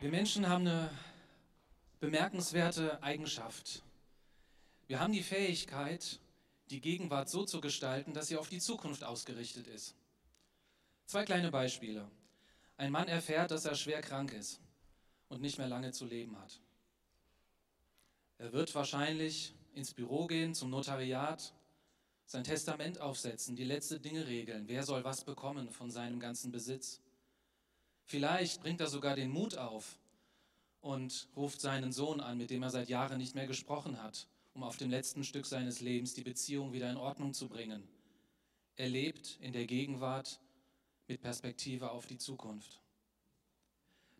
Wir Menschen haben eine bemerkenswerte Eigenschaft. Wir haben die Fähigkeit, die Gegenwart so zu gestalten, dass sie auf die Zukunft ausgerichtet ist. Zwei kleine Beispiele. Ein Mann erfährt, dass er schwer krank ist und nicht mehr lange zu leben hat. Er wird wahrscheinlich ins Büro gehen, zum Notariat, sein Testament aufsetzen, die letzten Dinge regeln. Wer soll was bekommen von seinem ganzen Besitz? Vielleicht bringt er sogar den Mut auf und ruft seinen Sohn an, mit dem er seit Jahren nicht mehr gesprochen hat, um auf dem letzten Stück seines Lebens die Beziehung wieder in Ordnung zu bringen. Er lebt in der Gegenwart mit Perspektive auf die Zukunft.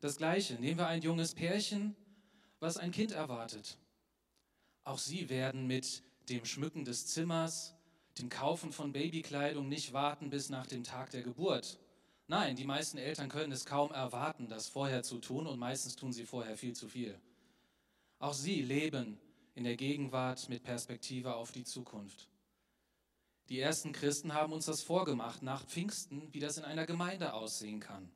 Das Gleiche, nehmen wir ein junges Pärchen, was ein Kind erwartet. Auch sie werden mit dem Schmücken des Zimmers, dem Kaufen von Babykleidung nicht warten bis nach dem Tag der Geburt. Nein, die meisten Eltern können es kaum erwarten, das vorher zu tun und meistens tun sie vorher viel zu viel. Auch sie leben in der Gegenwart mit Perspektive auf die Zukunft. Die ersten Christen haben uns das vorgemacht nach Pfingsten, wie das in einer Gemeinde aussehen kann.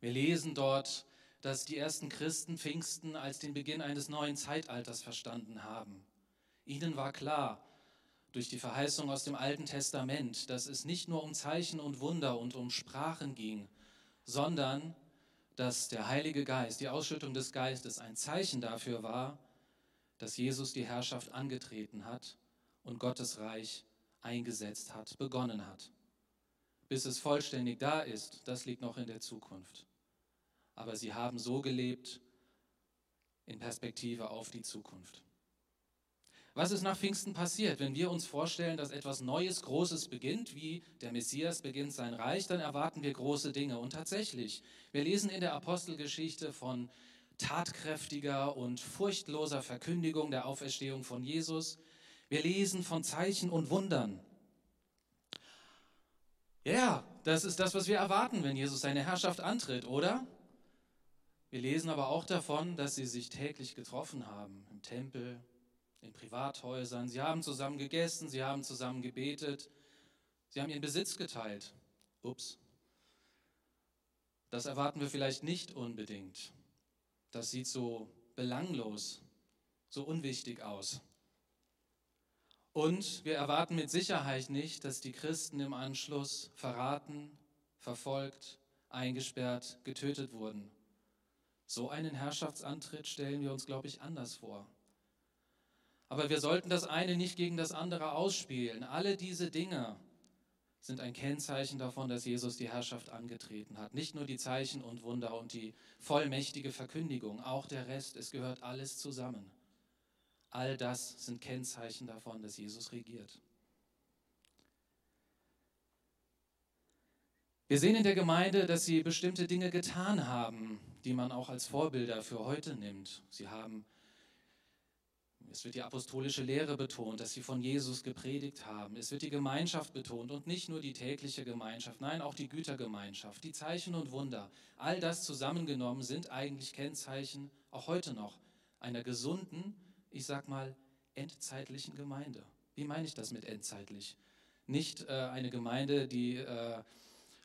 Wir lesen dort, dass die ersten Christen Pfingsten als den Beginn eines neuen Zeitalters verstanden haben. Ihnen war klar, durch die Verheißung aus dem Alten Testament, dass es nicht nur um Zeichen und Wunder und um Sprachen ging, sondern dass der Heilige Geist, die Ausschüttung des Geistes ein Zeichen dafür war, dass Jesus die Herrschaft angetreten hat und Gottes Reich eingesetzt hat, begonnen hat. Bis es vollständig da ist, das liegt noch in der Zukunft. Aber sie haben so gelebt in Perspektive auf die Zukunft. Was ist nach Pfingsten passiert? Wenn wir uns vorstellen, dass etwas Neues, Großes beginnt, wie der Messias beginnt sein Reich, dann erwarten wir große Dinge. Und tatsächlich, wir lesen in der Apostelgeschichte von tatkräftiger und furchtloser Verkündigung der Auferstehung von Jesus. Wir lesen von Zeichen und Wundern. Ja, das ist das, was wir erwarten, wenn Jesus seine Herrschaft antritt, oder? Wir lesen aber auch davon, dass sie sich täglich getroffen haben im Tempel, in Privathäusern. Sie haben zusammen gegessen, sie haben zusammen gebetet, sie haben ihren Besitz geteilt. Ups. Das erwarten wir vielleicht nicht unbedingt. Das sieht so belanglos, so unwichtig aus. Und wir erwarten mit Sicherheit nicht, dass die Christen im Anschluss verraten, verfolgt, eingesperrt, getötet wurden. So einen Herrschaftsantritt stellen wir uns, glaube ich, anders vor. Aber wir sollten das eine nicht gegen das andere ausspielen. Alle diese Dinge sind ein Kennzeichen davon, dass Jesus die Herrschaft angetreten hat. Nicht nur die Zeichen und Wunder und die vollmächtige Verkündigung, auch der Rest, es gehört alles zusammen. All das sind Kennzeichen davon, dass Jesus regiert. Wir sehen in der Gemeinde, dass sie bestimmte Dinge getan haben, die man auch als Vorbilder für heute nimmt. Sie haben es wird die apostolische Lehre betont, dass sie von Jesus gepredigt haben. Es wird die Gemeinschaft betont und nicht nur die tägliche Gemeinschaft, nein, auch die Gütergemeinschaft, die Zeichen und Wunder. All das zusammengenommen sind eigentlich Kennzeichen, auch heute noch, einer gesunden, ich sag mal, endzeitlichen Gemeinde. Wie meine ich das mit endzeitlich? Nicht äh, eine Gemeinde, die äh,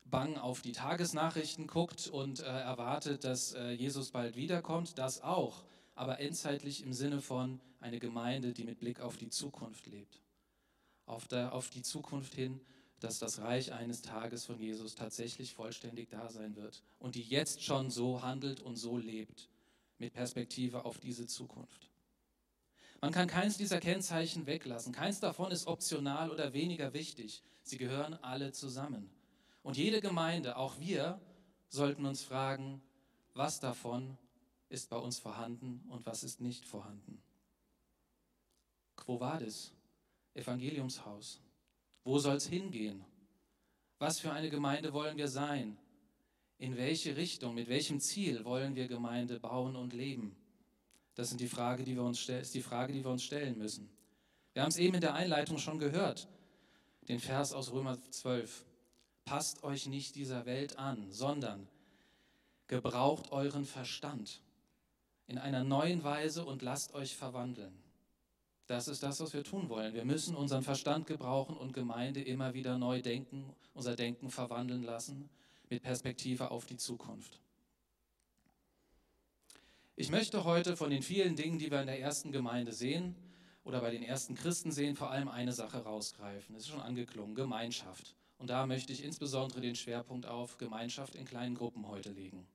bang auf die Tagesnachrichten guckt und äh, erwartet, dass äh, Jesus bald wiederkommt, das auch aber endzeitlich im Sinne von eine Gemeinde, die mit Blick auf die Zukunft lebt. Auf, der, auf die Zukunft hin, dass das Reich eines Tages von Jesus tatsächlich vollständig da sein wird und die jetzt schon so handelt und so lebt, mit Perspektive auf diese Zukunft. Man kann keins dieser Kennzeichen weglassen. Keins davon ist optional oder weniger wichtig. Sie gehören alle zusammen. Und jede Gemeinde, auch wir, sollten uns fragen, was davon ist bei uns vorhanden und was ist nicht vorhanden. Quo vadis? Evangeliumshaus. Wo soll es hingehen? Was für eine Gemeinde wollen wir sein? In welche Richtung, mit welchem Ziel wollen wir Gemeinde bauen und leben? Das sind die Frage, die wir uns, ist die Frage, die wir uns stellen müssen. Wir haben es eben in der Einleitung schon gehört, den Vers aus Römer 12. Passt euch nicht dieser Welt an, sondern gebraucht euren Verstand in einer neuen Weise und lasst euch verwandeln. Das ist das, was wir tun wollen. Wir müssen unseren Verstand gebrauchen und Gemeinde immer wieder neu denken, unser Denken verwandeln lassen mit Perspektive auf die Zukunft. Ich möchte heute von den vielen Dingen, die wir in der ersten Gemeinde sehen oder bei den ersten Christen sehen, vor allem eine Sache rausgreifen. Es ist schon angeklungen, Gemeinschaft. Und da möchte ich insbesondere den Schwerpunkt auf Gemeinschaft in kleinen Gruppen heute legen.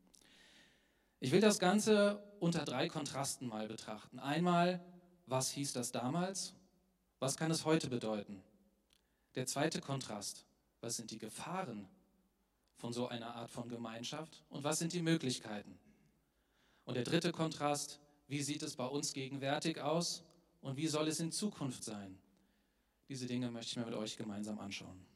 Ich will das Ganze unter drei Kontrasten mal betrachten. Einmal, was hieß das damals? Was kann es heute bedeuten? Der zweite Kontrast, was sind die Gefahren von so einer Art von Gemeinschaft und was sind die Möglichkeiten? Und der dritte Kontrast, wie sieht es bei uns gegenwärtig aus und wie soll es in Zukunft sein? Diese Dinge möchte ich mir mit euch gemeinsam anschauen.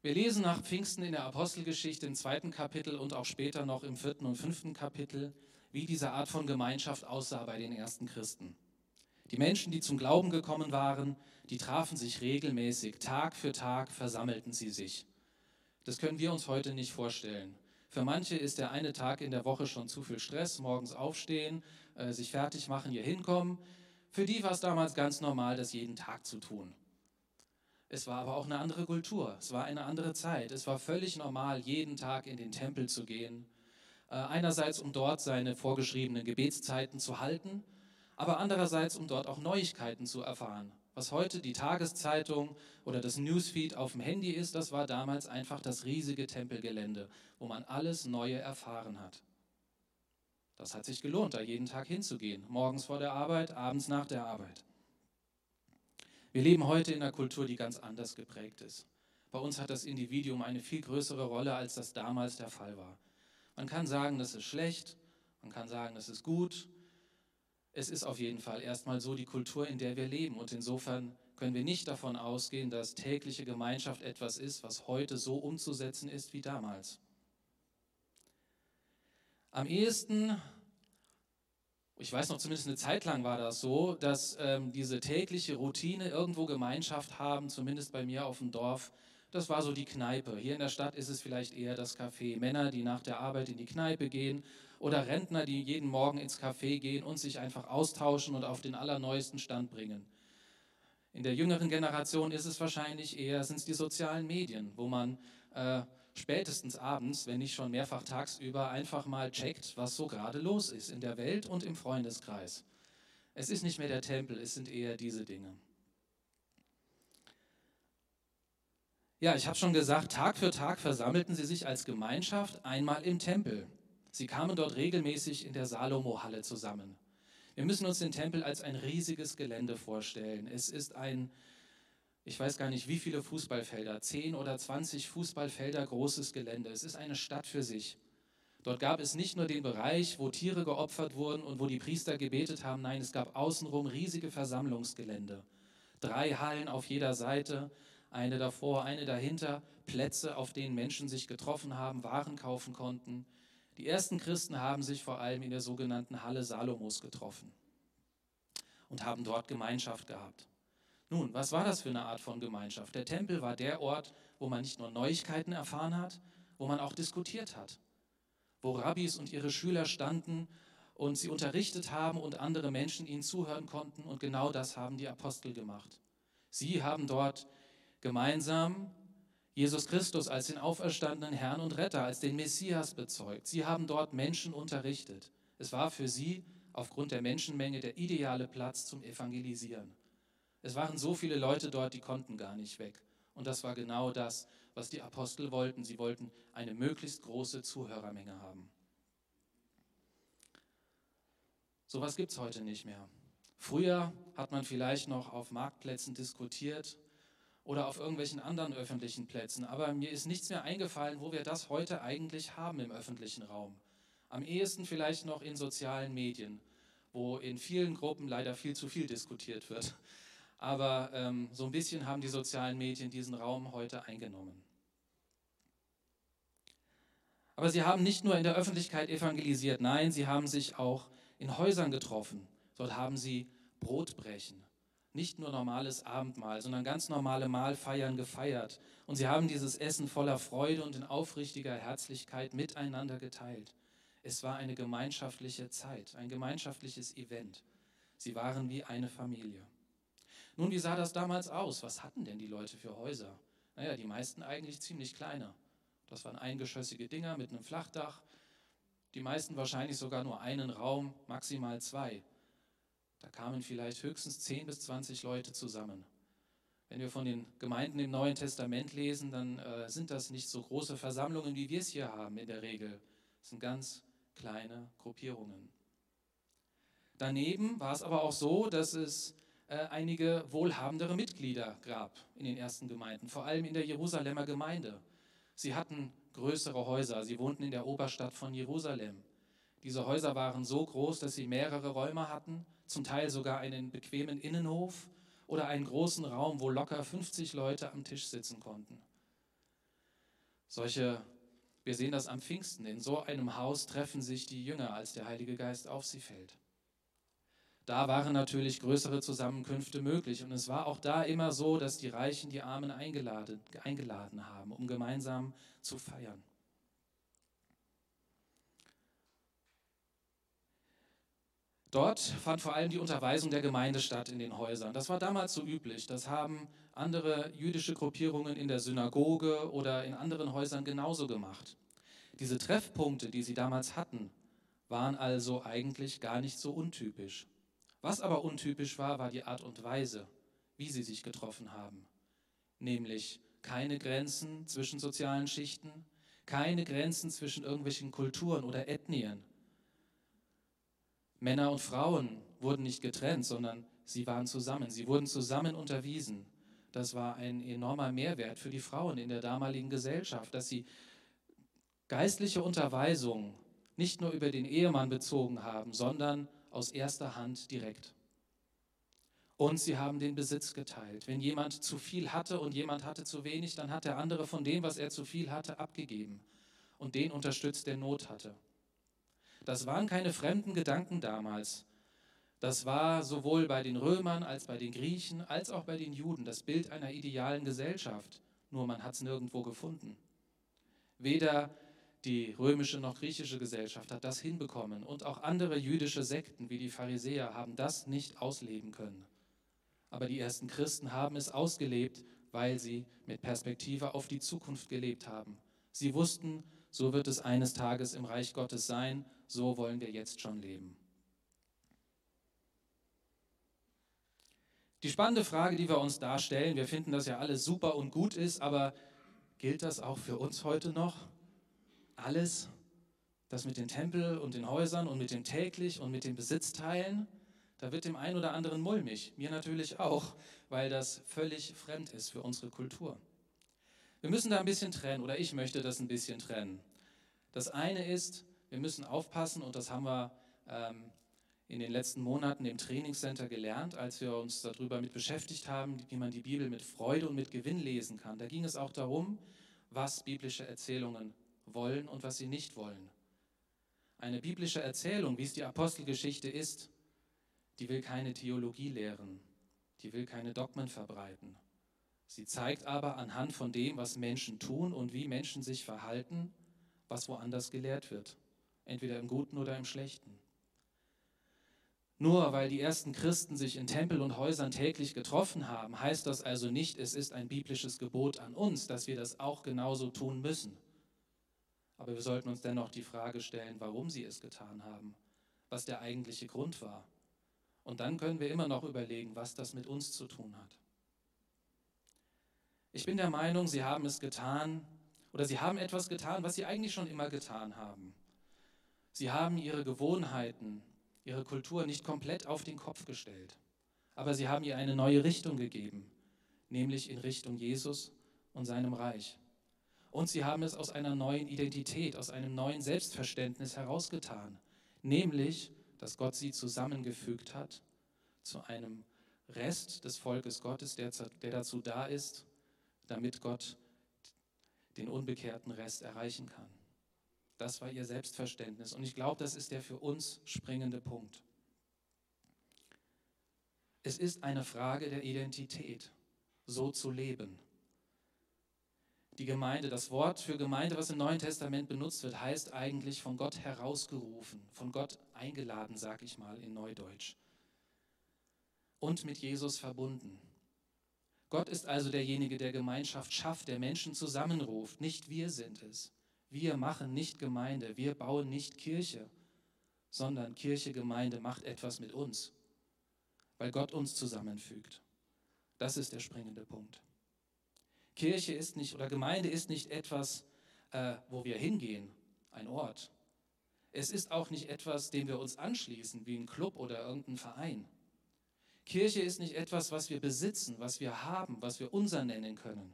Wir lesen nach Pfingsten in der Apostelgeschichte im zweiten Kapitel und auch später noch im vierten und fünften Kapitel, wie diese Art von Gemeinschaft aussah bei den ersten Christen. Die Menschen, die zum Glauben gekommen waren, die trafen sich regelmäßig, Tag für Tag versammelten sie sich. Das können wir uns heute nicht vorstellen. Für manche ist der eine Tag in der Woche schon zu viel Stress, morgens aufstehen, äh, sich fertig machen, hier hinkommen. Für die war es damals ganz normal, das jeden Tag zu tun. Es war aber auch eine andere Kultur, es war eine andere Zeit. Es war völlig normal, jeden Tag in den Tempel zu gehen. Äh, einerseits, um dort seine vorgeschriebenen Gebetszeiten zu halten aber andererseits, um dort auch Neuigkeiten zu erfahren. Was heute die Tageszeitung oder das Newsfeed auf dem Handy ist, das war damals einfach das riesige Tempelgelände, wo man alles Neue erfahren hat. Das hat sich gelohnt, da jeden Tag hinzugehen, morgens vor der Arbeit, abends nach der Arbeit. Wir leben heute in einer Kultur, die ganz anders geprägt ist. Bei uns hat das Individuum eine viel größere Rolle, als das damals der Fall war. Man kann sagen, das ist schlecht, man kann sagen, das ist gut, es ist auf jeden Fall erstmal so die Kultur, in der wir leben. Und insofern können wir nicht davon ausgehen, dass tägliche Gemeinschaft etwas ist, was heute so umzusetzen ist wie damals. Am ehesten, ich weiß noch zumindest eine Zeit lang war das so, dass ähm, diese tägliche Routine irgendwo Gemeinschaft haben, zumindest bei mir auf dem Dorf, das war so die Kneipe. Hier in der Stadt ist es vielleicht eher das Café. Männer, die nach der Arbeit in die Kneipe gehen oder Rentner, die jeden Morgen ins Café gehen und sich einfach austauschen und auf den allerneuesten Stand bringen. In der jüngeren Generation ist es wahrscheinlich eher, sind es die sozialen Medien, wo man äh, spätestens abends, wenn nicht schon mehrfach tagsüber, einfach mal checkt, was so gerade los ist in der Welt und im Freundeskreis. Es ist nicht mehr der Tempel, es sind eher diese Dinge. Ja, ich habe schon gesagt, Tag für Tag versammelten sie sich als Gemeinschaft einmal im Tempel. Sie kamen dort regelmäßig in der Salomo-Halle zusammen. Wir müssen uns den Tempel als ein riesiges Gelände vorstellen. Es ist ein, ich weiß gar nicht wie viele Fußballfelder, 10 oder 20 Fußballfelder großes Gelände. Es ist eine Stadt für sich. Dort gab es nicht nur den Bereich, wo Tiere geopfert wurden und wo die Priester gebetet haben, nein, es gab außenrum riesige Versammlungsgelände. Drei Hallen auf jeder Seite, eine davor, eine dahinter, Plätze, auf denen Menschen sich getroffen haben, Waren kaufen konnten. Die ersten Christen haben sich vor allem in der sogenannten Halle Salomos getroffen und haben dort Gemeinschaft gehabt. Nun, was war das für eine Art von Gemeinschaft? Der Tempel war der Ort, wo man nicht nur Neuigkeiten erfahren hat, wo man auch diskutiert hat, wo Rabbis und ihre Schüler standen und sie unterrichtet haben und andere Menschen ihnen zuhören konnten. Und genau das haben die Apostel gemacht. Sie haben dort gemeinsam Jesus Christus als den auferstandenen Herrn und Retter, als den Messias bezeugt. Sie haben dort Menschen unterrichtet. Es war für sie aufgrund der Menschenmenge der ideale Platz zum Evangelisieren. Es waren so viele Leute dort, die konnten gar nicht weg. Und das war genau das, was die Apostel wollten. Sie wollten eine möglichst große Zuhörermenge haben. So Sowas gibt es heute nicht mehr. Früher hat man vielleicht noch auf Marktplätzen diskutiert, oder auf irgendwelchen anderen öffentlichen Plätzen. Aber mir ist nichts mehr eingefallen, wo wir das heute eigentlich haben im öffentlichen Raum. Am ehesten vielleicht noch in sozialen Medien, wo in vielen Gruppen leider viel zu viel diskutiert wird. Aber ähm, so ein bisschen haben die sozialen Medien diesen Raum heute eingenommen. Aber sie haben nicht nur in der Öffentlichkeit evangelisiert, nein, sie haben sich auch in Häusern getroffen. Dort haben sie Brotbrechen, nicht nur normales Abendmahl, sondern ganz normale Mahlfeiern gefeiert. Und sie haben dieses Essen voller Freude und in aufrichtiger Herzlichkeit miteinander geteilt. Es war eine gemeinschaftliche Zeit, ein gemeinschaftliches Event. Sie waren wie eine Familie. Nun, wie sah das damals aus? Was hatten denn die Leute für Häuser? Naja, die meisten eigentlich ziemlich kleine. Das waren eingeschossige Dinger mit einem Flachdach. Die meisten wahrscheinlich sogar nur einen Raum, maximal zwei. Da kamen vielleicht höchstens 10 bis 20 Leute zusammen. Wenn wir von den Gemeinden im Neuen Testament lesen, dann äh, sind das nicht so große Versammlungen, wie wir es hier haben in der Regel. Es sind ganz kleine Gruppierungen. Daneben war es aber auch so, dass es äh, einige wohlhabendere Mitglieder gab in den ersten Gemeinden, vor allem in der Jerusalemer Gemeinde. Sie hatten größere Häuser, sie wohnten in der Oberstadt von Jerusalem. Diese Häuser waren so groß, dass sie mehrere Räume hatten, zum Teil sogar einen bequemen Innenhof oder einen großen Raum, wo locker 50 Leute am Tisch sitzen konnten. Solche, wir sehen das am Pfingsten, in so einem Haus treffen sich die Jünger, als der Heilige Geist auf sie fällt. Da waren natürlich größere Zusammenkünfte möglich und es war auch da immer so, dass die Reichen die Armen eingeladen, eingeladen haben, um gemeinsam zu feiern. Dort fand vor allem die Unterweisung der Gemeinde statt in den Häusern. Das war damals so üblich. Das haben andere jüdische Gruppierungen in der Synagoge oder in anderen Häusern genauso gemacht. Diese Treffpunkte, die sie damals hatten, waren also eigentlich gar nicht so untypisch. Was aber untypisch war, war die Art und Weise, wie sie sich getroffen haben. Nämlich keine Grenzen zwischen sozialen Schichten, keine Grenzen zwischen irgendwelchen Kulturen oder Ethnien, Männer und Frauen wurden nicht getrennt, sondern sie waren zusammen. Sie wurden zusammen unterwiesen. Das war ein enormer Mehrwert für die Frauen in der damaligen Gesellschaft, dass sie geistliche Unterweisung nicht nur über den Ehemann bezogen haben, sondern aus erster Hand direkt. Und sie haben den Besitz geteilt. Wenn jemand zu viel hatte und jemand hatte zu wenig, dann hat der andere von dem, was er zu viel hatte, abgegeben und den unterstützt, der Not hatte. Das waren keine fremden Gedanken damals. Das war sowohl bei den Römern als bei den Griechen als auch bei den Juden das Bild einer idealen Gesellschaft. Nur man hat es nirgendwo gefunden. Weder die römische noch griechische Gesellschaft hat das hinbekommen und auch andere jüdische Sekten wie die Pharisäer haben das nicht ausleben können. Aber die ersten Christen haben es ausgelebt, weil sie mit Perspektive auf die Zukunft gelebt haben. Sie wussten, so wird es eines Tages im Reich Gottes sein so wollen wir jetzt schon leben. Die spannende Frage, die wir uns darstellen, wir finden, dass ja alles super und gut ist, aber gilt das auch für uns heute noch? Alles? Das mit den Tempel und den Häusern und mit dem täglich und mit den Besitzteilen? Da wird dem einen oder anderen mulmig, mir natürlich auch, weil das völlig fremd ist für unsere Kultur. Wir müssen da ein bisschen trennen, oder ich möchte das ein bisschen trennen. Das eine ist, wir müssen aufpassen und das haben wir ähm, in den letzten Monaten im Trainingscenter gelernt, als wir uns darüber mit beschäftigt haben, wie man die Bibel mit Freude und mit Gewinn lesen kann. Da ging es auch darum, was biblische Erzählungen wollen und was sie nicht wollen. Eine biblische Erzählung, wie es die Apostelgeschichte ist, die will keine Theologie lehren, die will keine Dogmen verbreiten. Sie zeigt aber anhand von dem, was Menschen tun und wie Menschen sich verhalten, was woanders gelehrt wird entweder im Guten oder im Schlechten. Nur weil die ersten Christen sich in Tempel und Häusern täglich getroffen haben, heißt das also nicht, es ist ein biblisches Gebot an uns, dass wir das auch genauso tun müssen. Aber wir sollten uns dennoch die Frage stellen, warum sie es getan haben, was der eigentliche Grund war. Und dann können wir immer noch überlegen, was das mit uns zu tun hat. Ich bin der Meinung, sie haben es getan oder sie haben etwas getan, was sie eigentlich schon immer getan haben. Sie haben ihre Gewohnheiten, ihre Kultur nicht komplett auf den Kopf gestellt, aber sie haben ihr eine neue Richtung gegeben, nämlich in Richtung Jesus und seinem Reich. Und sie haben es aus einer neuen Identität, aus einem neuen Selbstverständnis herausgetan, nämlich, dass Gott sie zusammengefügt hat zu einem Rest des Volkes Gottes, der, der dazu da ist, damit Gott den unbekehrten Rest erreichen kann. Das war ihr Selbstverständnis. Und ich glaube, das ist der für uns springende Punkt. Es ist eine Frage der Identität, so zu leben. Die Gemeinde, das Wort für Gemeinde, was im Neuen Testament benutzt wird, heißt eigentlich von Gott herausgerufen, von Gott eingeladen, sag ich mal in Neudeutsch. Und mit Jesus verbunden. Gott ist also derjenige, der Gemeinschaft schafft, der Menschen zusammenruft, nicht wir sind es. Wir machen nicht Gemeinde, wir bauen nicht Kirche, sondern Kirche, Gemeinde macht etwas mit uns, weil Gott uns zusammenfügt. Das ist der springende Punkt. Kirche ist nicht oder Gemeinde ist nicht etwas, äh, wo wir hingehen, ein Ort. Es ist auch nicht etwas, dem wir uns anschließen, wie ein Club oder irgendein Verein. Kirche ist nicht etwas, was wir besitzen, was wir haben, was wir unser nennen können.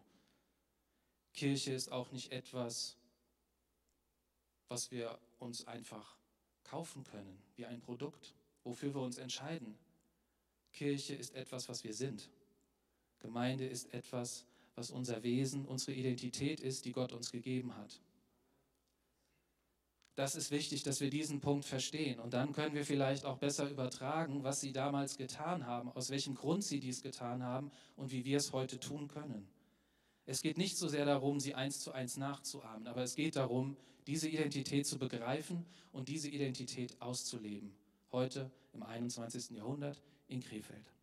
Kirche ist auch nicht etwas, was wir uns einfach kaufen können, wie ein Produkt, wofür wir uns entscheiden. Kirche ist etwas, was wir sind. Gemeinde ist etwas, was unser Wesen, unsere Identität ist, die Gott uns gegeben hat. Das ist wichtig, dass wir diesen Punkt verstehen. Und dann können wir vielleicht auch besser übertragen, was sie damals getan haben, aus welchem Grund sie dies getan haben und wie wir es heute tun können. Es geht nicht so sehr darum, sie eins zu eins nachzuahmen, aber es geht darum, diese Identität zu begreifen und diese Identität auszuleben. Heute im 21. Jahrhundert in Krefeld.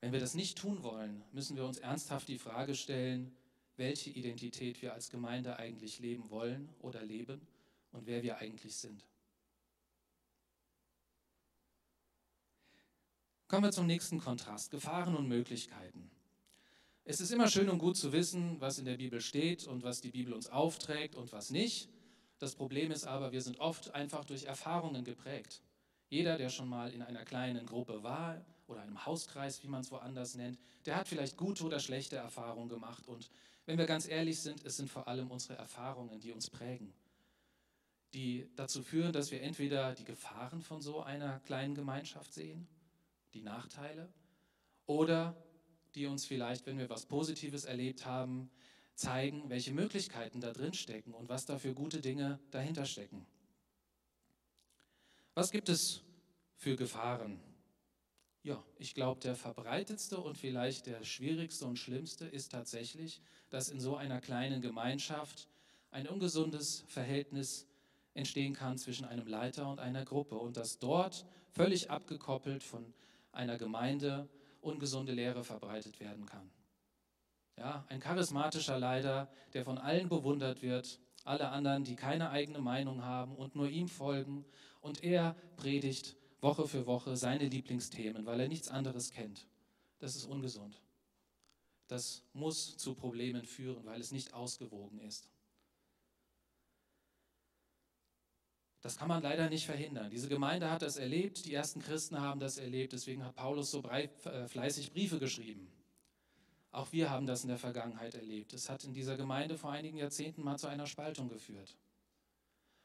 Wenn wir das nicht tun wollen, müssen wir uns ernsthaft die Frage stellen, welche Identität wir als Gemeinde eigentlich leben wollen oder leben und wer wir eigentlich sind. Kommen wir zum nächsten Kontrast, Gefahren und Möglichkeiten. Es ist immer schön und gut zu wissen, was in der Bibel steht und was die Bibel uns aufträgt und was nicht. Das Problem ist aber, wir sind oft einfach durch Erfahrungen geprägt. Jeder, der schon mal in einer kleinen Gruppe war oder einem Hauskreis, wie man es woanders nennt, der hat vielleicht gute oder schlechte Erfahrungen gemacht. Und wenn wir ganz ehrlich sind, es sind vor allem unsere Erfahrungen, die uns prägen, die dazu führen, dass wir entweder die Gefahren von so einer kleinen Gemeinschaft sehen die Nachteile oder die uns vielleicht, wenn wir was Positives erlebt haben, zeigen, welche Möglichkeiten da drin stecken und was da für gute Dinge dahinter stecken. Was gibt es für Gefahren? Ja, ich glaube, der verbreitetste und vielleicht der schwierigste und schlimmste ist tatsächlich, dass in so einer kleinen Gemeinschaft ein ungesundes Verhältnis entstehen kann zwischen einem Leiter und einer Gruppe und dass dort völlig abgekoppelt von einer Gemeinde ungesunde Lehre verbreitet werden kann. Ja, ein charismatischer Leiter, der von allen bewundert wird, alle anderen, die keine eigene Meinung haben und nur ihm folgen, und er predigt Woche für Woche seine Lieblingsthemen, weil er nichts anderes kennt. Das ist ungesund. Das muss zu Problemen führen, weil es nicht ausgewogen ist. Das kann man leider nicht verhindern. Diese Gemeinde hat das erlebt, die ersten Christen haben das erlebt, deswegen hat Paulus so äh, fleißig Briefe geschrieben. Auch wir haben das in der Vergangenheit erlebt. Es hat in dieser Gemeinde vor einigen Jahrzehnten mal zu einer Spaltung geführt.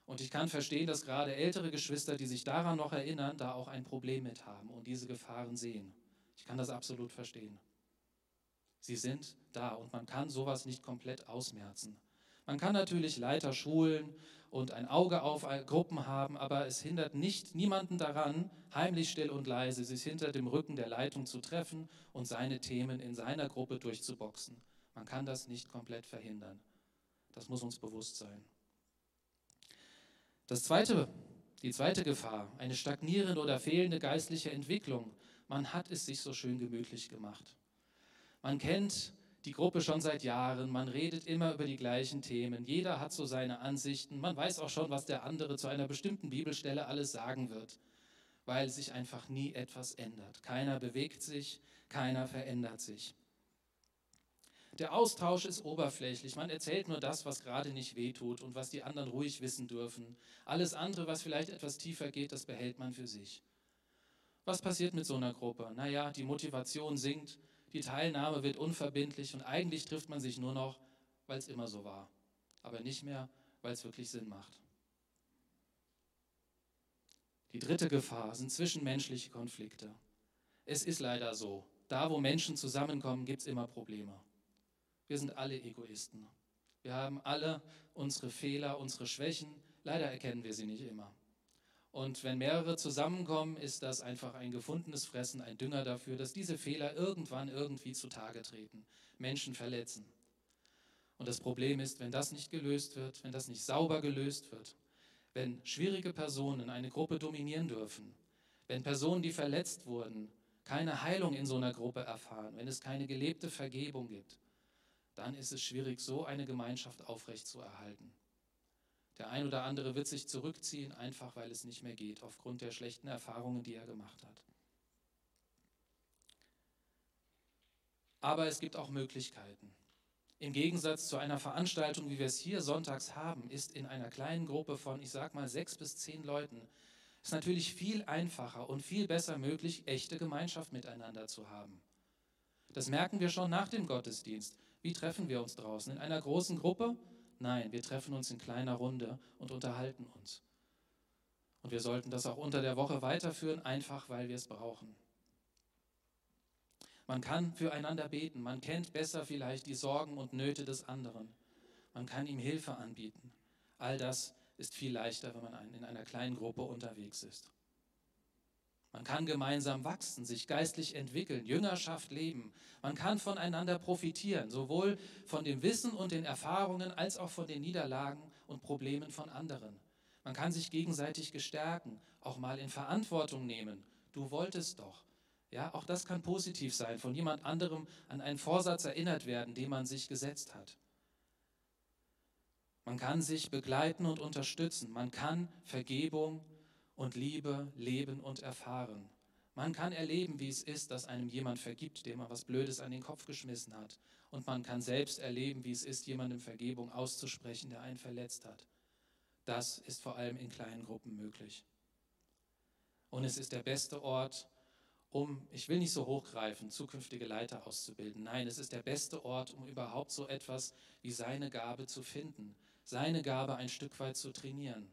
Und ich kann verstehen, dass gerade ältere Geschwister, die sich daran noch erinnern, da auch ein Problem mit haben und diese Gefahren sehen. Ich kann das absolut verstehen. Sie sind da und man kann sowas nicht komplett ausmerzen. Man kann natürlich Leiter schulen und ein Auge auf Gruppen haben, aber es hindert nicht niemanden daran, heimlich still und leise sich hinter dem Rücken der Leitung zu treffen und seine Themen in seiner Gruppe durchzuboxen. Man kann das nicht komplett verhindern. Das muss uns bewusst sein. Das zweite, die zweite Gefahr, eine stagnierende oder fehlende geistliche Entwicklung. Man hat es sich so schön gemütlich gemacht. Man kennt die Gruppe schon seit Jahren, man redet immer über die gleichen Themen, jeder hat so seine Ansichten, man weiß auch schon, was der andere zu einer bestimmten Bibelstelle alles sagen wird, weil sich einfach nie etwas ändert. Keiner bewegt sich, keiner verändert sich. Der Austausch ist oberflächlich. Man erzählt nur das, was gerade nicht wehtut und was die anderen ruhig wissen dürfen. Alles andere, was vielleicht etwas tiefer geht, das behält man für sich. Was passiert mit so einer Gruppe? Naja, die Motivation sinkt, die Teilnahme wird unverbindlich und eigentlich trifft man sich nur noch, weil es immer so war, aber nicht mehr, weil es wirklich Sinn macht. Die dritte Gefahr sind zwischenmenschliche Konflikte. Es ist leider so, da wo Menschen zusammenkommen, gibt es immer Probleme. Wir sind alle Egoisten. Wir haben alle unsere Fehler, unsere Schwächen. Leider erkennen wir sie nicht immer. Und wenn mehrere zusammenkommen, ist das einfach ein gefundenes Fressen, ein Dünger dafür, dass diese Fehler irgendwann irgendwie zutage treten, Menschen verletzen. Und das Problem ist, wenn das nicht gelöst wird, wenn das nicht sauber gelöst wird, wenn schwierige Personen eine Gruppe dominieren dürfen, wenn Personen, die verletzt wurden, keine Heilung in so einer Gruppe erfahren, wenn es keine gelebte Vergebung gibt, dann ist es schwierig, so eine Gemeinschaft aufrechtzuerhalten. Der ein oder andere wird sich zurückziehen, einfach weil es nicht mehr geht, aufgrund der schlechten Erfahrungen, die er gemacht hat. Aber es gibt auch Möglichkeiten. Im Gegensatz zu einer Veranstaltung, wie wir es hier sonntags haben, ist in einer kleinen Gruppe von, ich sag mal, sechs bis zehn Leuten, ist natürlich viel einfacher und viel besser möglich, echte Gemeinschaft miteinander zu haben. Das merken wir schon nach dem Gottesdienst. Wie treffen wir uns draußen? In einer großen Gruppe? Nein, wir treffen uns in kleiner Runde und unterhalten uns. Und wir sollten das auch unter der Woche weiterführen, einfach weil wir es brauchen. Man kann füreinander beten, man kennt besser vielleicht die Sorgen und Nöte des anderen. Man kann ihm Hilfe anbieten. All das ist viel leichter, wenn man in einer kleinen Gruppe unterwegs ist. Man kann gemeinsam wachsen, sich geistlich entwickeln, Jüngerschaft leben. Man kann voneinander profitieren, sowohl von dem Wissen und den Erfahrungen als auch von den Niederlagen und Problemen von anderen. Man kann sich gegenseitig gestärken, auch mal in Verantwortung nehmen. Du wolltest doch. Ja, auch das kann positiv sein, von jemand anderem an einen Vorsatz erinnert werden, den man sich gesetzt hat. Man kann sich begleiten und unterstützen. Man kann Vergebung und Liebe leben und erfahren. Man kann erleben, wie es ist, dass einem jemand vergibt, dem man was Blödes an den Kopf geschmissen hat. Und man kann selbst erleben, wie es ist, jemandem Vergebung auszusprechen, der einen verletzt hat. Das ist vor allem in kleinen Gruppen möglich. Und es ist der beste Ort, um, ich will nicht so hochgreifen, zukünftige Leiter auszubilden. Nein, es ist der beste Ort, um überhaupt so etwas wie seine Gabe zu finden, seine Gabe ein Stück weit zu trainieren.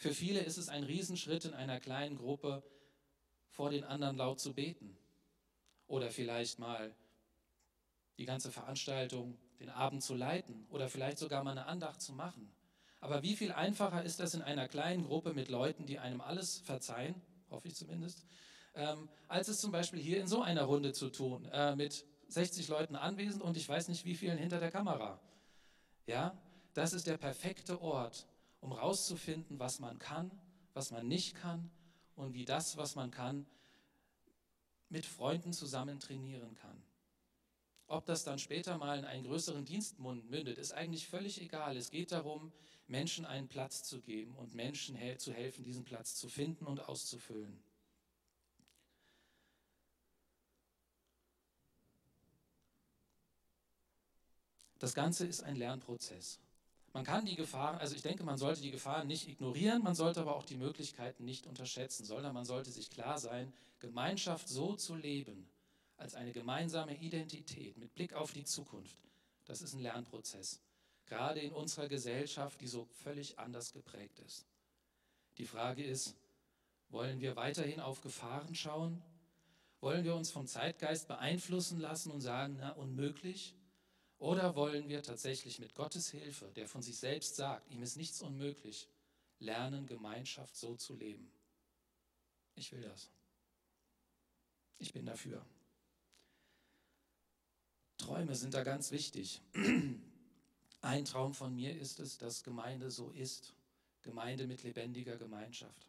Für viele ist es ein Riesenschritt in einer kleinen Gruppe vor den anderen laut zu beten. Oder vielleicht mal die ganze Veranstaltung, den Abend zu leiten oder vielleicht sogar mal eine Andacht zu machen. Aber wie viel einfacher ist das in einer kleinen Gruppe mit Leuten, die einem alles verzeihen, hoffe ich zumindest, ähm, als es zum Beispiel hier in so einer Runde zu tun, äh, mit 60 Leuten anwesend und ich weiß nicht wie vielen hinter der Kamera. Ja, das ist der perfekte Ort, um herauszufinden, was man kann, was man nicht kann und wie das, was man kann, mit Freunden zusammen trainieren kann. Ob das dann später mal in einen größeren Dienst mündet, ist eigentlich völlig egal. Es geht darum, Menschen einen Platz zu geben und Menschen zu helfen, diesen Platz zu finden und auszufüllen. Das Ganze ist ein Lernprozess. Man kann die Gefahren, also ich denke, man sollte die Gefahren nicht ignorieren, man sollte aber auch die Möglichkeiten nicht unterschätzen, sondern man sollte sich klar sein, Gemeinschaft so zu leben, als eine gemeinsame Identität mit Blick auf die Zukunft, das ist ein Lernprozess. Gerade in unserer Gesellschaft, die so völlig anders geprägt ist. Die Frage ist, wollen wir weiterhin auf Gefahren schauen? Wollen wir uns vom Zeitgeist beeinflussen lassen und sagen, na, unmöglich? Oder wollen wir tatsächlich mit Gottes Hilfe, der von sich selbst sagt, ihm ist nichts unmöglich, lernen, Gemeinschaft so zu leben? Ich will das. Ich bin dafür. Träume sind da ganz wichtig. Ein Traum von mir ist es, dass Gemeinde so ist. Gemeinde mit lebendiger Gemeinschaft.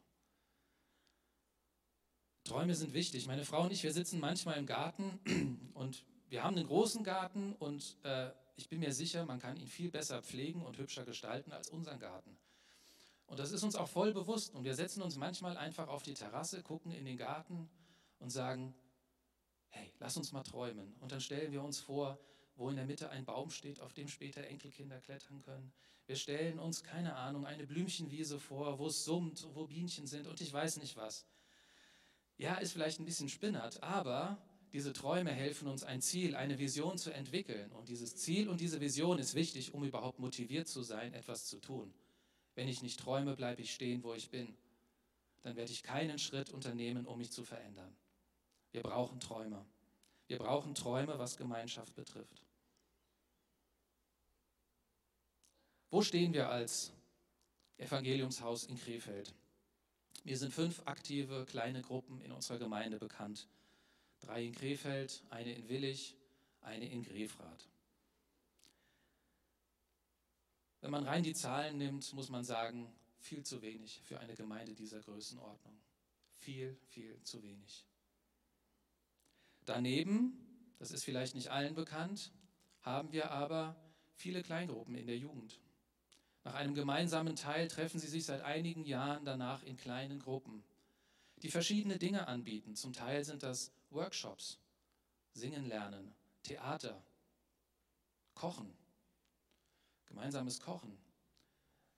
Träume sind wichtig. Meine Frau und ich, wir sitzen manchmal im Garten und wir haben einen großen Garten und äh, ich bin mir sicher, man kann ihn viel besser pflegen und hübscher gestalten als unseren Garten. Und das ist uns auch voll bewusst. Und wir setzen uns manchmal einfach auf die Terrasse, gucken in den Garten und sagen, hey, lass uns mal träumen. Und dann stellen wir uns vor, wo in der Mitte ein Baum steht, auf dem später Enkelkinder klettern können. Wir stellen uns, keine Ahnung, eine Blümchenwiese vor, wo es summt, wo Bienchen sind und ich weiß nicht was. Ja, ist vielleicht ein bisschen spinnert, aber diese Träume helfen uns, ein Ziel, eine Vision zu entwickeln. Und dieses Ziel und diese Vision ist wichtig, um überhaupt motiviert zu sein, etwas zu tun. Wenn ich nicht träume, bleibe ich stehen, wo ich bin. Dann werde ich keinen Schritt unternehmen, um mich zu verändern. Wir brauchen Träume. Wir brauchen Träume, was Gemeinschaft betrifft. Wo stehen wir als Evangeliumshaus in Krefeld? Wir sind fünf aktive kleine Gruppen in unserer Gemeinde bekannt. Drei in Krefeld, eine in Willig, eine in Grefrath. Wenn man rein die Zahlen nimmt, muss man sagen, viel zu wenig für eine Gemeinde dieser Größenordnung. Viel, viel zu wenig. Daneben, das ist vielleicht nicht allen bekannt, haben wir aber viele Kleingruppen in der Jugend. Nach einem gemeinsamen Teil treffen sie sich seit einigen Jahren danach in kleinen Gruppen, die verschiedene Dinge anbieten. Zum Teil sind das Workshops, Singen lernen, Theater, Kochen, gemeinsames Kochen.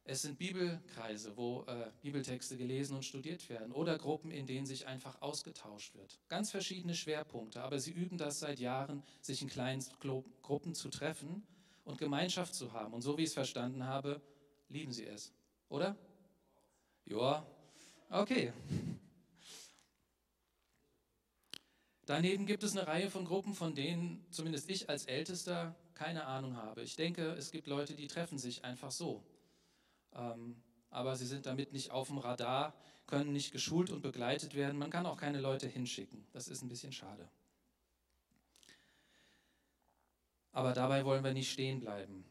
Es sind Bibelkreise, wo äh, Bibeltexte gelesen und studiert werden oder Gruppen, in denen sich einfach ausgetauscht wird. Ganz verschiedene Schwerpunkte, aber sie üben das seit Jahren, sich in kleinen Gruppen zu treffen und Gemeinschaft zu haben. Und so wie ich es verstanden habe, lieben sie es, oder? Ja, okay. Daneben gibt es eine Reihe von Gruppen, von denen zumindest ich als Ältester keine Ahnung habe. Ich denke, es gibt Leute, die treffen sich einfach so. Ähm, aber sie sind damit nicht auf dem Radar, können nicht geschult und begleitet werden. Man kann auch keine Leute hinschicken. Das ist ein bisschen schade. Aber dabei wollen wir nicht stehen bleiben.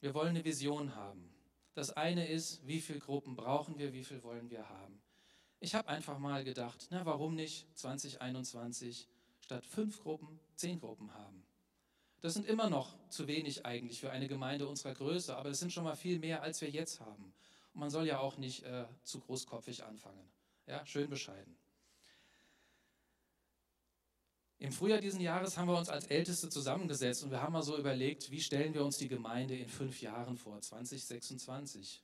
Wir wollen eine Vision haben. Das eine ist, wie viele Gruppen brauchen wir, wie viel wollen wir haben. Ich habe einfach mal gedacht, na warum nicht 2021 statt fünf Gruppen zehn Gruppen haben. Das sind immer noch zu wenig eigentlich für eine Gemeinde unserer Größe, aber es sind schon mal viel mehr, als wir jetzt haben. Und man soll ja auch nicht äh, zu großkopfig anfangen. Ja, schön bescheiden. Im Frühjahr diesen Jahres haben wir uns als Älteste zusammengesetzt und wir haben mal so überlegt, wie stellen wir uns die Gemeinde in fünf Jahren vor, 2026.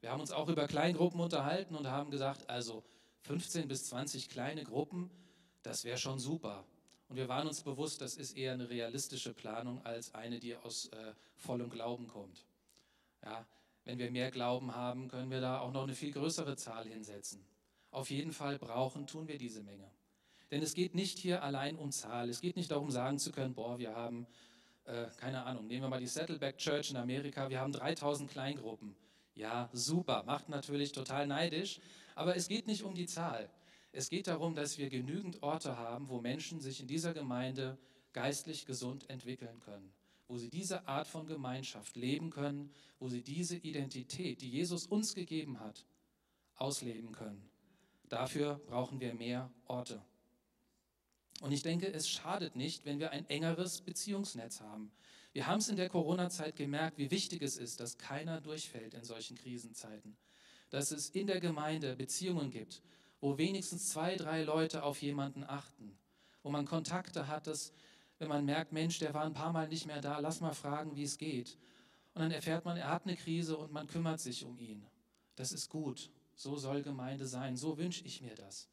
Wir haben uns auch über Kleingruppen unterhalten und haben gesagt, also 15 bis 20 kleine Gruppen, das wäre schon super. Und wir waren uns bewusst, das ist eher eine realistische Planung als eine, die aus äh, vollem Glauben kommt. Ja, wenn wir mehr Glauben haben, können wir da auch noch eine viel größere Zahl hinsetzen. Auf jeden Fall brauchen, tun wir diese Menge. Denn es geht nicht hier allein um Zahl. Es geht nicht darum, sagen zu können, boah, wir haben, äh, keine Ahnung, nehmen wir mal die Saddleback Church in Amerika, wir haben 3000 Kleingruppen. Ja, super, macht natürlich total neidisch, aber es geht nicht um die Zahl. Es geht darum, dass wir genügend Orte haben, wo Menschen sich in dieser Gemeinde geistlich gesund entwickeln können, wo sie diese Art von Gemeinschaft leben können, wo sie diese Identität, die Jesus uns gegeben hat, ausleben können. Dafür brauchen wir mehr Orte. Und ich denke, es schadet nicht, wenn wir ein engeres Beziehungsnetz haben. Wir haben es in der Corona-Zeit gemerkt, wie wichtig es ist, dass keiner durchfällt in solchen Krisenzeiten. Dass es in der Gemeinde Beziehungen gibt, wo wenigstens zwei, drei Leute auf jemanden achten. Wo man Kontakte hat, dass, wenn man merkt, Mensch, der war ein paar Mal nicht mehr da, lass mal fragen, wie es geht. Und dann erfährt man, er hat eine Krise und man kümmert sich um ihn. Das ist gut. So soll Gemeinde sein. So wünsche ich mir das.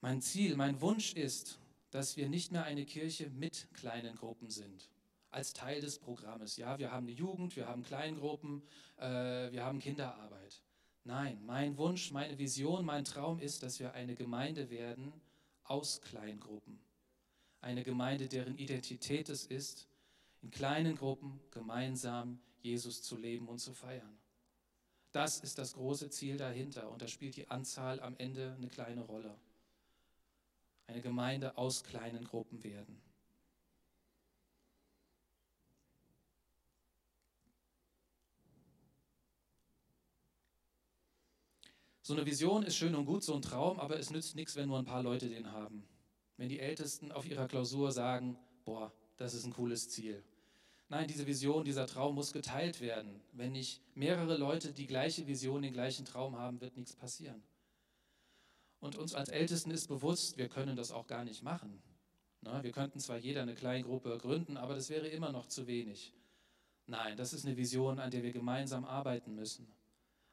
Mein Ziel, mein Wunsch ist, dass wir nicht mehr eine Kirche mit kleinen Gruppen sind, als Teil des Programmes. Ja, wir haben eine Jugend, wir haben Kleingruppen, äh, wir haben Kinderarbeit. Nein, mein Wunsch, meine Vision, mein Traum ist, dass wir eine Gemeinde werden aus Kleingruppen. Eine Gemeinde, deren Identität es ist, in kleinen Gruppen gemeinsam Jesus zu leben und zu feiern. Das ist das große Ziel dahinter und da spielt die Anzahl am Ende eine kleine Rolle eine Gemeinde aus kleinen Gruppen werden. So eine Vision ist schön und gut, so ein Traum, aber es nützt nichts, wenn nur ein paar Leute den haben. Wenn die Ältesten auf ihrer Klausur sagen, boah, das ist ein cooles Ziel. Nein, diese Vision, dieser Traum muss geteilt werden. Wenn nicht mehrere Leute die gleiche Vision, den gleichen Traum haben, wird nichts passieren. Und uns als Ältesten ist bewusst, wir können das auch gar nicht machen. Na, wir könnten zwar jeder eine kleine Gruppe gründen, aber das wäre immer noch zu wenig. Nein, das ist eine Vision, an der wir gemeinsam arbeiten müssen,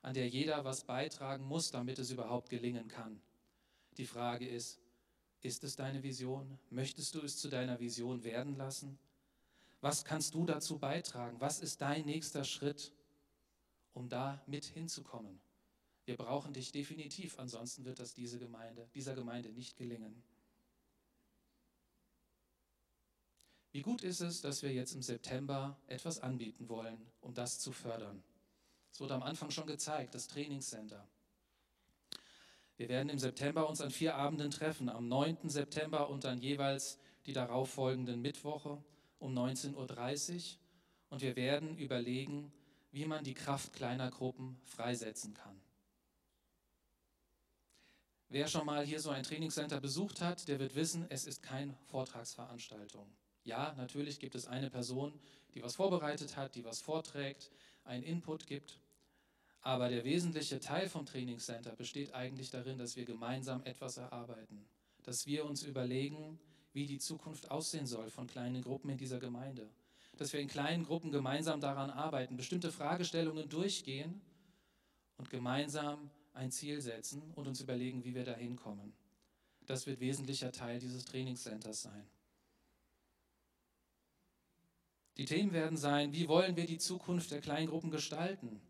an der jeder was beitragen muss, damit es überhaupt gelingen kann. Die Frage ist, ist es deine Vision? Möchtest du es zu deiner Vision werden lassen? Was kannst du dazu beitragen? Was ist dein nächster Schritt, um da mit hinzukommen? Wir brauchen dich definitiv, ansonsten wird das diese Gemeinde, dieser Gemeinde nicht gelingen. Wie gut ist es, dass wir jetzt im September etwas anbieten wollen, um das zu fördern. Es wurde am Anfang schon gezeigt, das Trainingscenter. Wir werden im September uns an vier Abenden treffen, am 9. September und dann jeweils die darauffolgenden Mittwoche um 19.30 Uhr. Und wir werden überlegen, wie man die Kraft kleiner Gruppen freisetzen kann. Wer schon mal hier so ein Trainingscenter besucht hat, der wird wissen, es ist keine Vortragsveranstaltung. Ja, natürlich gibt es eine Person, die was vorbereitet hat, die was vorträgt, einen Input gibt. Aber der wesentliche Teil vom Trainingscenter besteht eigentlich darin, dass wir gemeinsam etwas erarbeiten, dass wir uns überlegen, wie die Zukunft aussehen soll von kleinen Gruppen in dieser Gemeinde, dass wir in kleinen Gruppen gemeinsam daran arbeiten, bestimmte Fragestellungen durchgehen und gemeinsam ein Ziel setzen und uns überlegen, wie wir da hinkommen. Das wird wesentlicher Teil dieses Trainingscenters sein. Die Themen werden sein, wie wollen wir die Zukunft der Kleingruppen gestalten?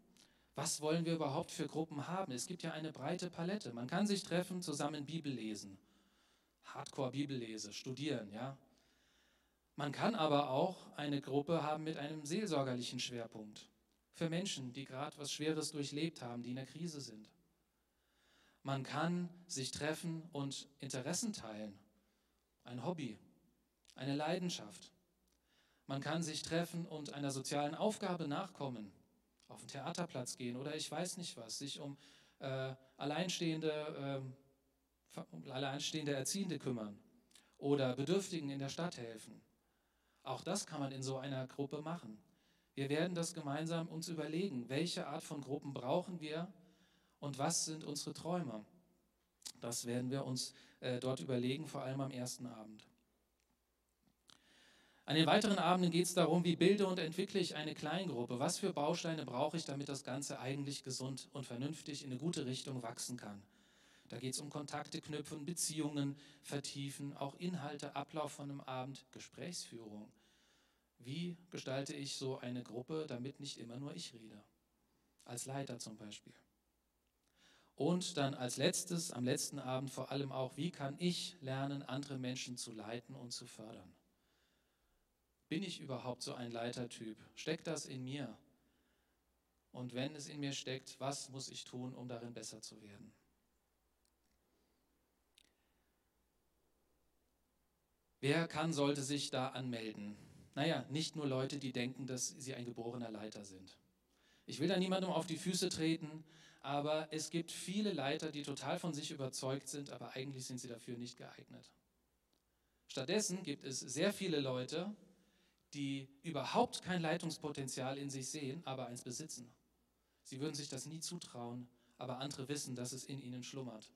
Was wollen wir überhaupt für Gruppen haben? Es gibt ja eine breite Palette. Man kann sich treffen, zusammen Bibel lesen. Hardcore-Bibellese, studieren, ja. Man kann aber auch eine Gruppe haben mit einem seelsorgerlichen Schwerpunkt. Für Menschen, die gerade was Schweres durchlebt haben, die in der Krise sind. Man kann sich treffen und Interessen teilen. Ein Hobby, eine Leidenschaft. Man kann sich treffen und einer sozialen Aufgabe nachkommen, auf den Theaterplatz gehen oder ich weiß nicht was, sich um äh, alleinstehende, äh, um alleinstehende Erziehende kümmern oder Bedürftigen in der Stadt helfen. Auch das kann man in so einer Gruppe machen. Wir werden das gemeinsam uns überlegen, welche Art von Gruppen brauchen wir und was sind unsere Träume. Das werden wir uns äh, dort überlegen, vor allem am ersten Abend. An den weiteren Abenden geht es darum, wie bilde und entwickle ich eine Kleingruppe. Was für Bausteine brauche ich, damit das Ganze eigentlich gesund und vernünftig in eine gute Richtung wachsen kann. Da geht es um Kontakte knüpfen, Beziehungen vertiefen, auch Inhalte, Ablauf von einem Abend, Gesprächsführung. Wie gestalte ich so eine Gruppe, damit nicht immer nur ich rede? Als Leiter zum Beispiel. Und dann als letztes, am letzten Abend vor allem auch, wie kann ich lernen, andere Menschen zu leiten und zu fördern? Bin ich überhaupt so ein Leitertyp? Steckt das in mir? Und wenn es in mir steckt, was muss ich tun, um darin besser zu werden? Wer kann, sollte sich da anmelden? Naja, nicht nur Leute, die denken, dass sie ein geborener Leiter sind. Ich will da niemandem auf die Füße treten, aber es gibt viele Leiter, die total von sich überzeugt sind, aber eigentlich sind sie dafür nicht geeignet. Stattdessen gibt es sehr viele Leute, die überhaupt kein Leitungspotenzial in sich sehen, aber eins besitzen. Sie würden sich das nie zutrauen, aber andere wissen, dass es in ihnen schlummert.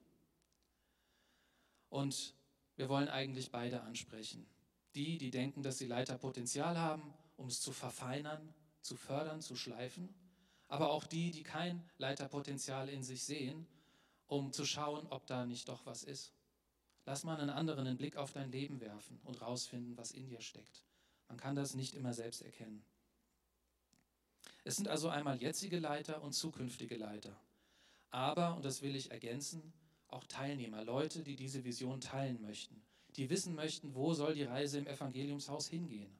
Und wir wollen eigentlich beide ansprechen. Die, die denken, dass sie Leiterpotenzial haben, um es zu verfeinern, zu fördern, zu schleifen, aber auch die, die kein Leiterpotenzial in sich sehen, um zu schauen, ob da nicht doch was ist. Lass mal einen anderen einen Blick auf dein Leben werfen und rausfinden, was in dir steckt. Man kann das nicht immer selbst erkennen. Es sind also einmal jetzige Leiter und zukünftige Leiter. Aber, und das will ich ergänzen, auch Teilnehmer, Leute, die diese Vision teilen möchten, die wissen möchten, wo soll die Reise im Evangeliumshaus hingehen.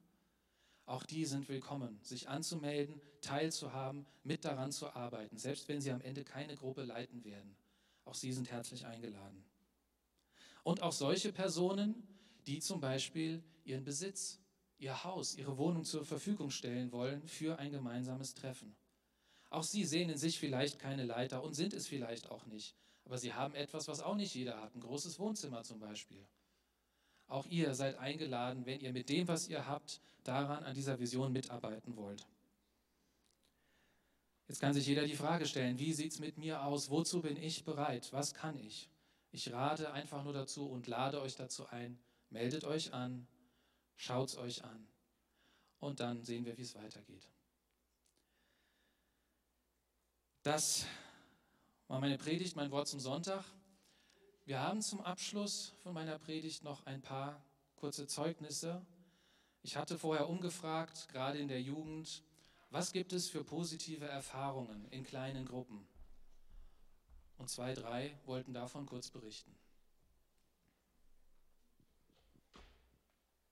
Auch die sind willkommen, sich anzumelden, teilzuhaben, mit daran zu arbeiten, selbst wenn sie am Ende keine Gruppe leiten werden. Auch sie sind herzlich eingeladen. Und auch solche Personen, die zum Beispiel ihren Besitz ihr Haus, ihre Wohnung zur Verfügung stellen wollen für ein gemeinsames Treffen. Auch sie sehen in sich vielleicht keine Leiter und sind es vielleicht auch nicht. Aber sie haben etwas, was auch nicht jeder hat, ein großes Wohnzimmer zum Beispiel. Auch ihr seid eingeladen, wenn ihr mit dem, was ihr habt, daran an dieser Vision mitarbeiten wollt. Jetzt kann sich jeder die Frage stellen, wie sieht es mit mir aus? Wozu bin ich bereit? Was kann ich? Ich rate einfach nur dazu und lade euch dazu ein, meldet euch an Schaut es euch an. Und dann sehen wir, wie es weitergeht. Das war meine Predigt, mein Wort zum Sonntag. Wir haben zum Abschluss von meiner Predigt noch ein paar kurze Zeugnisse. Ich hatte vorher umgefragt, gerade in der Jugend, was gibt es für positive Erfahrungen in kleinen Gruppen? Und zwei, drei wollten davon kurz berichten.